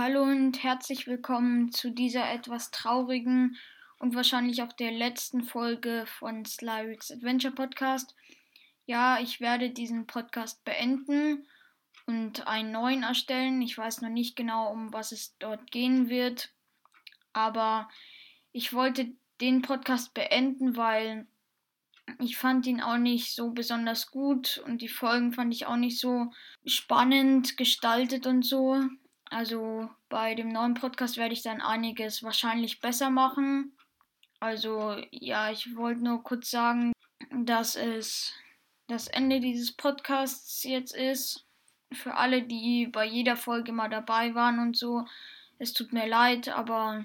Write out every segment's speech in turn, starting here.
Hallo und herzlich willkommen zu dieser etwas traurigen und wahrscheinlich auch der letzten Folge von Slyrix Adventure Podcast. Ja, ich werde diesen Podcast beenden und einen neuen erstellen. Ich weiß noch nicht genau, um was es dort gehen wird, aber ich wollte den Podcast beenden, weil ich fand ihn auch nicht so besonders gut und die Folgen fand ich auch nicht so spannend gestaltet und so. Also bei dem neuen Podcast werde ich dann einiges wahrscheinlich besser machen. Also ja, ich wollte nur kurz sagen, dass es das Ende dieses Podcasts jetzt ist. Für alle, die bei jeder Folge mal dabei waren und so. Es tut mir leid, aber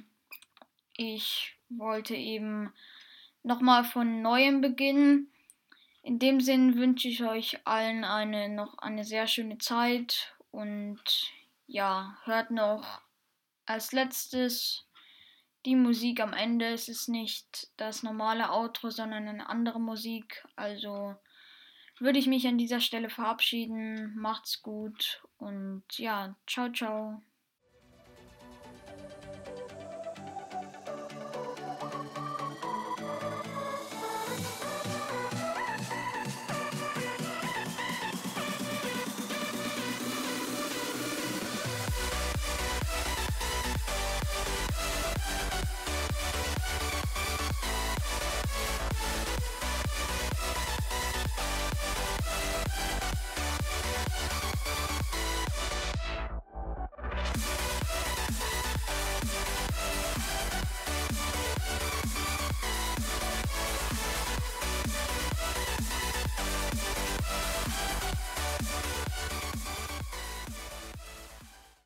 ich wollte eben nochmal von neuem beginnen. In dem Sinn wünsche ich euch allen eine noch eine sehr schöne Zeit und ja, hört noch als letztes die Musik am Ende. Es ist nicht das normale Outro, sondern eine andere Musik. Also würde ich mich an dieser Stelle verabschieden. Macht's gut und ja, ciao, ciao.